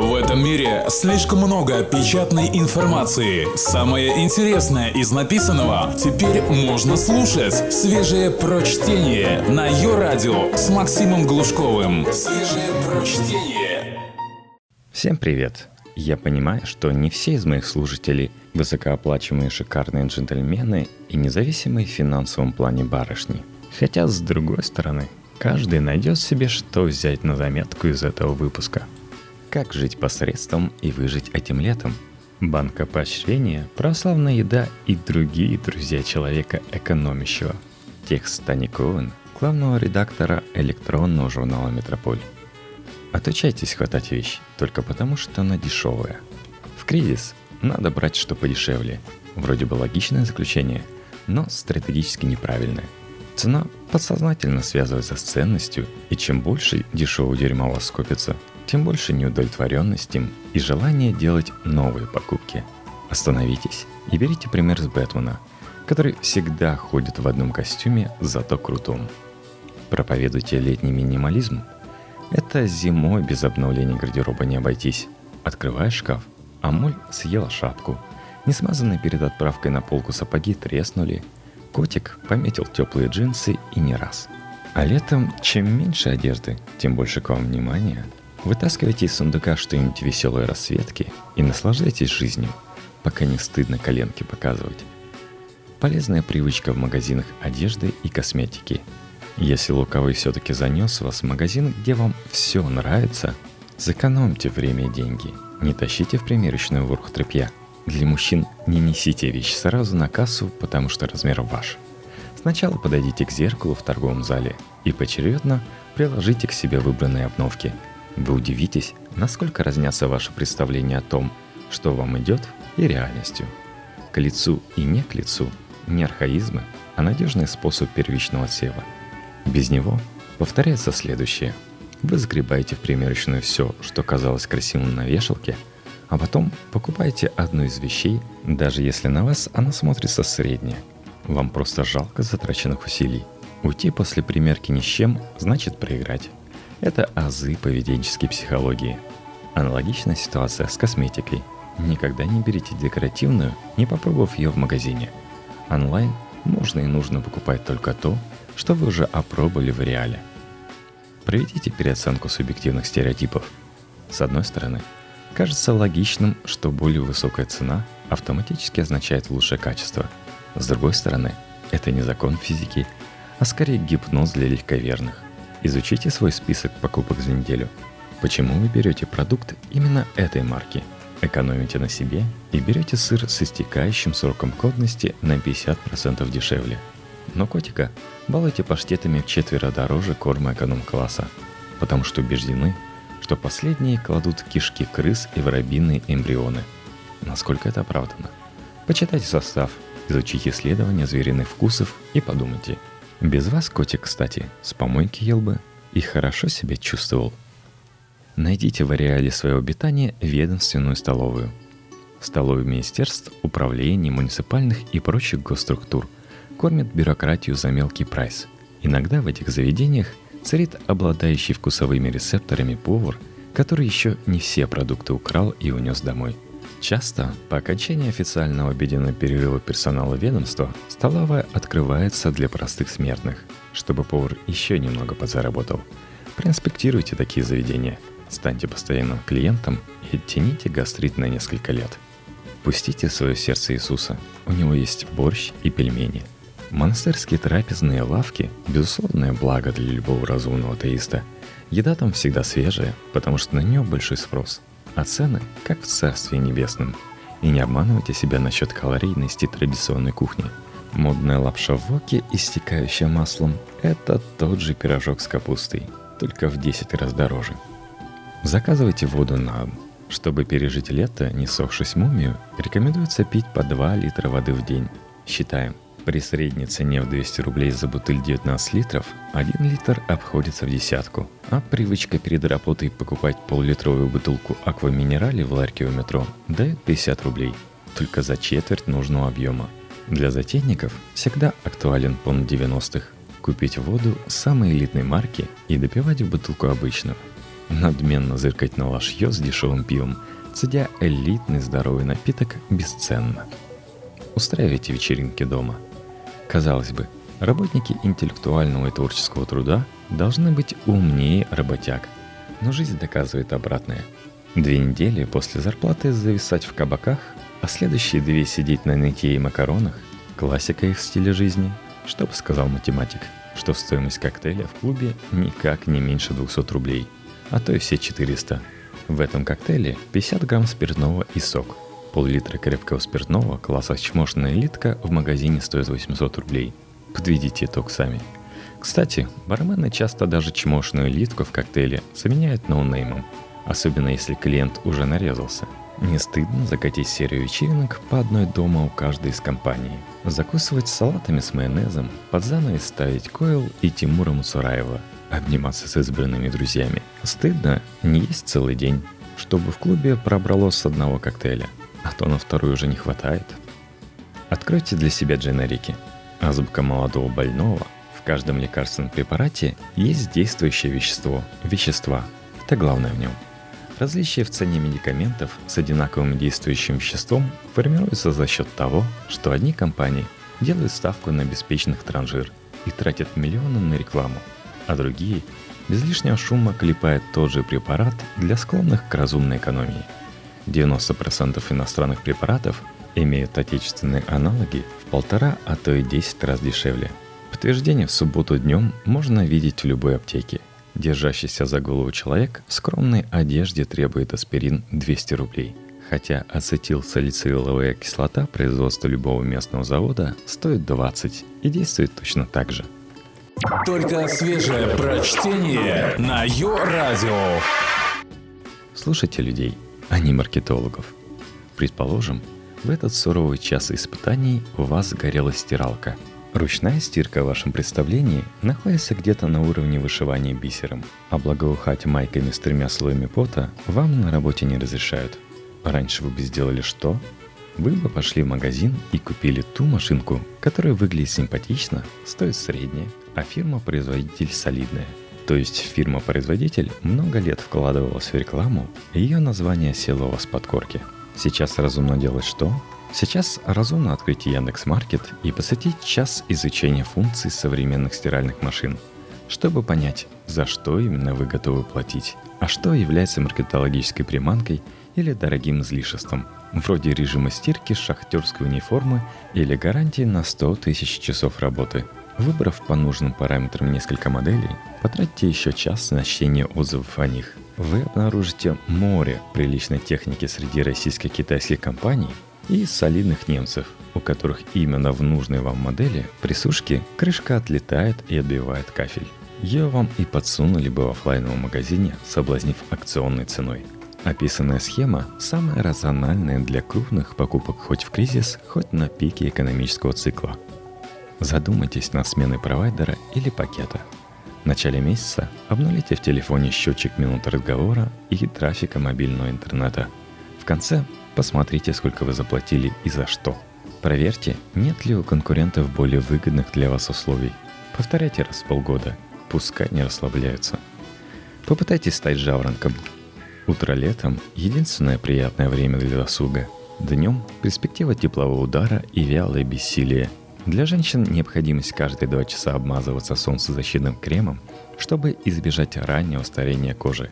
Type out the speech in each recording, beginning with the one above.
В этом мире слишком много печатной информации. Самое интересное из написанного теперь можно слушать. Свежее прочтение на ее радио с Максимом Глушковым. Свежее прочтение. Всем привет! Я понимаю, что не все из моих слушателей высокооплачиваемые шикарные джентльмены и независимые в финансовом плане барышни. Хотя, с другой стороны, каждый найдет себе, что взять на заметку из этого выпуска – как жить посредством и выжить этим летом? Банка поощрения, православная еда и другие друзья человека экономящего. Текст Тани Коэн, главного редактора электронного журнала «Метрополь». Отучайтесь хватать вещь только потому, что она дешевая. В кризис надо брать что подешевле. Вроде бы логичное заключение, но стратегически неправильное. Цена подсознательно связывается с ценностью, и чем больше дешевого дерьма у вас скопится – тем больше неудовлетворенности и желания делать новые покупки. Остановитесь и берите пример с Бэтмена, который всегда ходит в одном костюме, зато крутом. Проповедуйте летний минимализм. Это зимой без обновления гардероба не обойтись. Открываешь шкаф, а моль съела шапку. Несмазанные перед отправкой на полку сапоги треснули. Котик пометил теплые джинсы и не раз. А летом, чем меньше одежды, тем больше к вам внимания – Вытаскивайте из сундука что-нибудь веселой расцветки и наслаждайтесь жизнью, пока не стыдно коленки показывать. Полезная привычка в магазинах одежды и косметики. Если луковый все-таки занес вас в магазин, где вам все нравится, сэкономьте время и деньги. Не тащите в примерочную ворох тряпья. Для мужчин не несите вещь сразу на кассу, потому что размер ваш. Сначала подойдите к зеркалу в торговом зале и поочередно приложите к себе выбранные обновки – вы удивитесь, насколько разнятся ваши представления о том, что вам идет, и реальностью. К лицу и не к лицу не архаизмы, а надежный способ первичного сева. Без него повторяется следующее. Вы загребаете в примерочную все, что казалось красивым на вешалке, а потом покупаете одну из вещей, даже если на вас она смотрится средняя. Вам просто жалко затраченных усилий. Уйти после примерки ни с чем значит проиграть. Это азы поведенческой психологии. Аналогичная ситуация с косметикой. Никогда не берите декоративную, не попробовав ее в магазине. Онлайн можно и нужно покупать только то, что вы уже опробовали в реале. Проведите переоценку субъективных стереотипов. С одной стороны, кажется логичным, что более высокая цена автоматически означает лучшее качество. С другой стороны, это не закон физики, а скорее гипноз для легковерных. Изучите свой список покупок за неделю. Почему вы берете продукт именно этой марки? Экономите на себе и берете сыр с истекающим сроком годности на 50% дешевле. Но котика балуйте паштетами в четверо дороже корма эконом-класса, потому что убеждены, что последние кладут кишки крыс и воробьиные эмбрионы. Насколько это оправдано? Почитайте состав, изучите исследования звериных вкусов и подумайте – без вас котик, кстати, с помойки ел бы и хорошо себя чувствовал. Найдите в ареале своего обитания ведомственную столовую. Столовые министерств, управлений, муниципальных и прочих госструктур кормят бюрократию за мелкий прайс. Иногда в этих заведениях царит обладающий вкусовыми рецепторами повар, который еще не все продукты украл и унес домой – Часто по окончании официального обеденного перерыва персонала ведомства столовая открывается для простых смертных, чтобы повар еще немного подзаработал. Проинспектируйте такие заведения, станьте постоянным клиентом и оттяните гастрит на несколько лет. Пустите свое сердце Иисуса, у него есть борщ и пельмени. Монастырские трапезные лавки – безусловное благо для любого разумного атеиста. Еда там всегда свежая, потому что на нее большой спрос – а цены как в Царстве Небесном. И не обманывайте себя насчет калорийности традиционной кухни. Модная лапша в воке, истекающая маслом, это тот же пирожок с капустой, только в 10 раз дороже. Заказывайте воду на дом. Чтобы пережить лето, не сохшись мумию, рекомендуется пить по 2 литра воды в день. Считаем – при средней цене в 200 рублей за бутыль 19 литров 1 литр обходится в десятку. А привычка перед работой покупать пол-литровую бутылку акваминерали в ларьке у метро дает 50 рублей, только за четверть нужного объема. Для затейников всегда актуален пон 90-х. Купить воду самой элитной марки и допивать в бутылку обычную. надменно зыркать на лошье с дешевым пивом, цедя элитный здоровый напиток бесценно. Устраивайте вечеринки дома. Казалось бы, работники интеллектуального и творческого труда должны быть умнее работяг, но жизнь доказывает обратное. Две недели после зарплаты зависать в кабаках, а следующие две сидеть на нытье и макаронах – классика их стиля жизни, что бы сказал математик – что стоимость коктейля в клубе никак не меньше 200 рублей, а то и все 400. В этом коктейле 50 грамм спиртного и сок. Пол-литра крепкого спиртного класса чмошная элитка в магазине стоит 800 рублей. Подведите итог сами. Кстати, бармены часто даже чмошную элитку в коктейле заменяют ноунеймом, особенно если клиент уже нарезался – не стыдно закатить серию вечеринок по одной дома у каждой из компаний. Закусывать салатами с майонезом, под занавес ставить Койл и Тимура Мусураева, обниматься с избранными друзьями. Стыдно не есть целый день, чтобы в клубе пробралось с одного коктейля, а то на второй уже не хватает. Откройте для себя дженерики. Азбука молодого больного. В каждом лекарственном препарате есть действующее вещество, вещества. Это главное в нем – Различие в цене медикаментов с одинаковым действующим веществом формируется за счет того, что одни компании делают ставку на беспечных транжир и тратят миллионы на рекламу, а другие без лишнего шума клепают тот же препарат для склонных к разумной экономии. 90% иностранных препаратов имеют отечественные аналоги в полтора, а то и 10 раз дешевле. Подтверждение в субботу днем можно видеть в любой аптеке – Держащийся за голову человек в скромной одежде требует аспирин 200 рублей. Хотя ацетилсалициловая кислота производства любого местного завода стоит 20 и действует точно так же. Только свежее прочтение на Йо-Радио. Слушайте людей, а не маркетологов. Предположим, в этот суровый час испытаний у вас горела стиралка – Ручная стирка в вашем представлении находится где-то на уровне вышивания бисером, а благоухать майками с тремя слоями пота вам на работе не разрешают. Раньше вы бы сделали что? Вы бы пошли в магазин и купили ту машинку, которая выглядит симпатично, стоит средняя, а фирма-производитель солидная. То есть фирма-производитель много лет вкладывалась в рекламу, и ее название село у вас под корки. Сейчас разумно делать что? Сейчас разумно открыть Яндекс Маркет и посвятить час изучения функций современных стиральных машин, чтобы понять, за что именно вы готовы платить, а что является маркетологической приманкой или дорогим излишеством, вроде режима стирки шахтерской униформы или гарантии на 100 тысяч часов работы. Выбрав по нужным параметрам несколько моделей, потратьте еще час на чтение отзывов о них. Вы обнаружите море приличной техники среди российско-китайских компаний – и солидных немцев, у которых именно в нужной вам модели при сушке крышка отлетает и отбивает кафель. Ее вам и подсунули бы в офлайновом магазине, соблазнив акционной ценой. Описанная схема самая рациональная для крупных покупок хоть в кризис, хоть на пике экономического цикла. Задумайтесь над сменой провайдера или пакета. В начале месяца обнулите в телефоне счетчик минут разговора и трафика мобильного интернета. В конце Посмотрите, сколько вы заплатили и за что. Проверьте, нет ли у конкурентов более выгодных для вас условий. Повторяйте раз в полгода, пускай не расслабляются. Попытайтесь стать жаворонком. Утро летом – единственное приятное время для досуга. Днем – перспектива теплового удара и вялое бессилие. Для женщин необходимость каждые два часа обмазываться солнцезащитным кремом, чтобы избежать раннего старения кожи.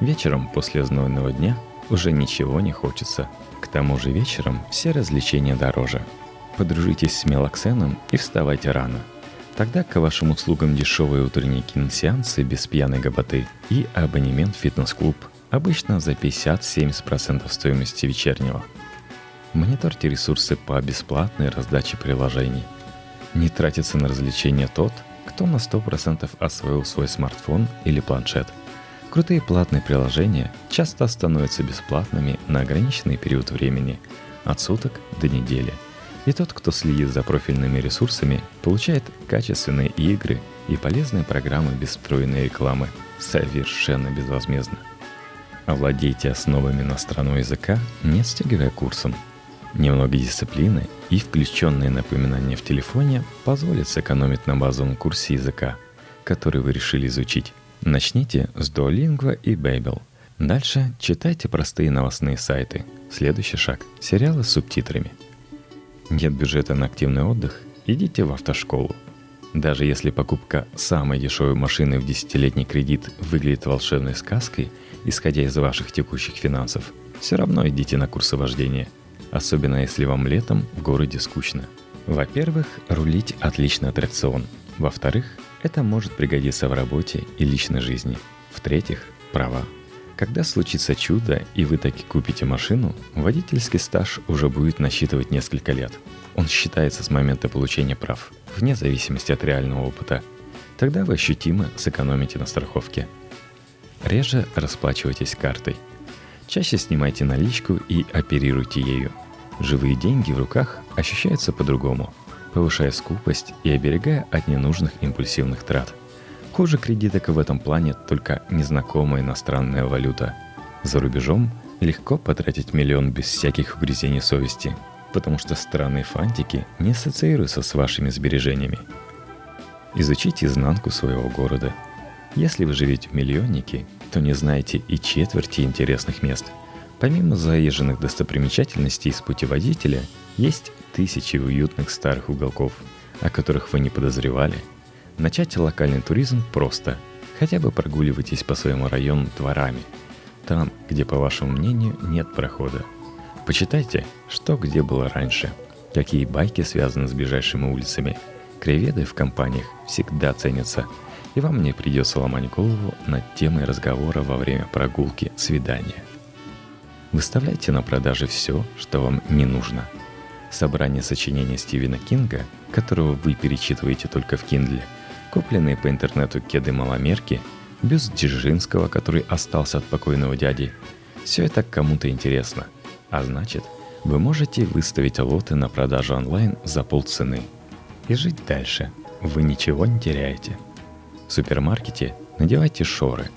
Вечером после знойного дня – уже ничего не хочется. К тому же вечером все развлечения дороже. Подружитесь с мелоксеном и вставайте рано. Тогда к вашим услугам дешевые утренние киносеансы без пьяной гоботы и абонемент в фитнес-клуб, обычно за 50-70% стоимости вечернего. Мониторьте ресурсы по бесплатной раздаче приложений. Не тратится на развлечения тот, кто на 100% освоил свой смартфон или планшет – Крутые платные приложения часто становятся бесплатными на ограниченный период времени, от суток до недели. И тот, кто следит за профильными ресурсами, получает качественные игры и полезные программы без встроенной рекламы совершенно безвозмездно. Овладейте основами иностранного языка, не отстегивая курсом. Немного дисциплины и включенные напоминания в телефоне позволят сэкономить на базовом курсе языка, который вы решили изучить Начните с Duolingo и Babel. Дальше читайте простые новостные сайты. Следующий шаг – сериалы с субтитрами. Нет бюджета на активный отдых? Идите в автошколу. Даже если покупка самой дешевой машины в десятилетний кредит выглядит волшебной сказкой, исходя из ваших текущих финансов, все равно идите на курсы вождения, особенно если вам летом в городе скучно. Во-первых, рулить отличный аттракцион. Во-вторых, это может пригодиться в работе и личной жизни. В-третьих, права. Когда случится чудо и вы таки купите машину, водительский стаж уже будет насчитывать несколько лет. Он считается с момента получения прав, вне зависимости от реального опыта. Тогда вы ощутимо сэкономите на страховке. Реже расплачивайтесь картой. Чаще снимайте наличку и оперируйте ею. Живые деньги в руках ощущаются по-другому – повышая скупость и оберегая от ненужных импульсивных трат. Хуже кредиток в этом плане только незнакомая иностранная валюта. За рубежом легко потратить миллион без всяких угрызений совести, потому что странные фантики не ассоциируются с вашими сбережениями. Изучите изнанку своего города. Если вы живете в миллионнике, то не знаете и четверти интересных мест. Помимо заезженных достопримечательностей с путеводителя, есть тысячи уютных старых уголков, о которых вы не подозревали. Начать локальный туризм просто. Хотя бы прогуливайтесь по своему району дворами. Там, где, по вашему мнению, нет прохода. Почитайте, что где было раньше. Какие байки связаны с ближайшими улицами. Креветы в компаниях всегда ценятся. И вам не придется ломать голову над темой разговора во время прогулки свидания. Выставляйте на продаже все, что вам не нужно – собрание сочинений Стивена Кинга, которого вы перечитываете только в Киндле, купленные по интернету кеды маломерки, бюст Дзержинского, который остался от покойного дяди. Все это кому-то интересно. А значит, вы можете выставить лоты на продажу онлайн за полцены. И жить дальше. Вы ничего не теряете. В супермаркете надевайте шоры.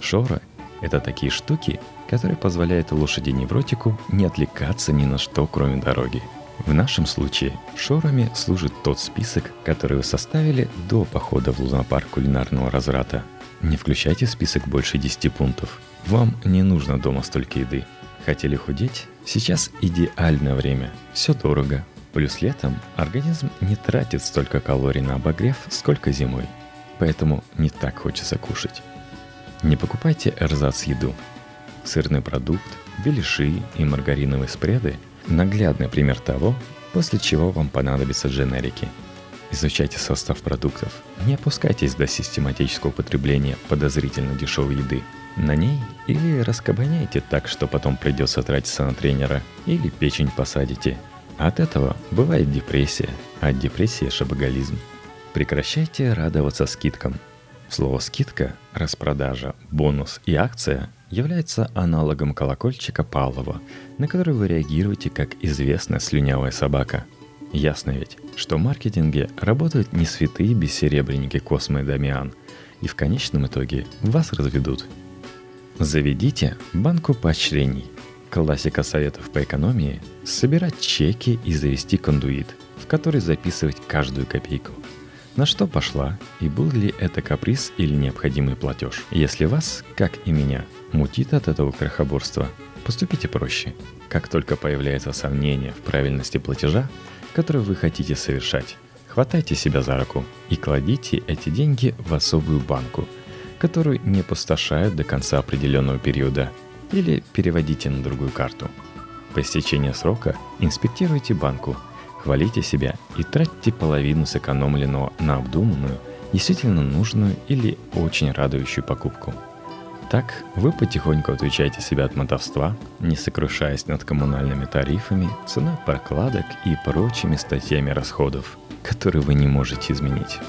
Шоры – это такие штуки, которые позволяют лошади-невротику не отвлекаться ни на что, кроме дороги – в нашем случае шорами служит тот список, который вы составили до похода в лунопарк кулинарного разрата. Не включайте в список больше 10 пунктов. Вам не нужно дома столько еды. Хотели худеть? Сейчас идеальное время. Все дорого. Плюс летом организм не тратит столько калорий на обогрев, сколько зимой. Поэтому не так хочется кушать. Не покупайте эрзац еду. Сырный продукт, беляши и маргариновые спреды – Наглядный пример того, после чего вам понадобятся дженерики. Изучайте состав продуктов. Не опускайтесь до систематического употребления подозрительно дешевой еды. На ней или раскабаняйте так, что потом придется тратиться на тренера, или печень посадите. От этого бывает депрессия, а от депрессии шабагализм. Прекращайте радоваться скидкам. Слово «скидка», «распродажа», «бонус» и «акция» является аналогом колокольчика Павлова, на который вы реагируете как известная слюнявая собака. Ясно ведь, что в маркетинге работают не святые бессеребренники Космо и Дамиан, и в конечном итоге вас разведут. Заведите банку поощрений. Классика советов по экономии – собирать чеки и завести кондуит, в который записывать каждую копейку – на что пошла и был ли это каприз или необходимый платеж. Если вас, как и меня, мутит от этого крохоборства, поступите проще. Как только появляется сомнение в правильности платежа, который вы хотите совершать, хватайте себя за руку и кладите эти деньги в особую банку, которую не пустошают до конца определенного периода, или переводите на другую карту. По истечении срока инспектируйте банку, хвалите себя и тратьте половину сэкономленного на обдуманную, действительно нужную или очень радующую покупку – так, вы потихоньку отвечаете себя от мотовства, не сокрушаясь над коммунальными тарифами, ценой прокладок и прочими статьями расходов, которые вы не можете изменить.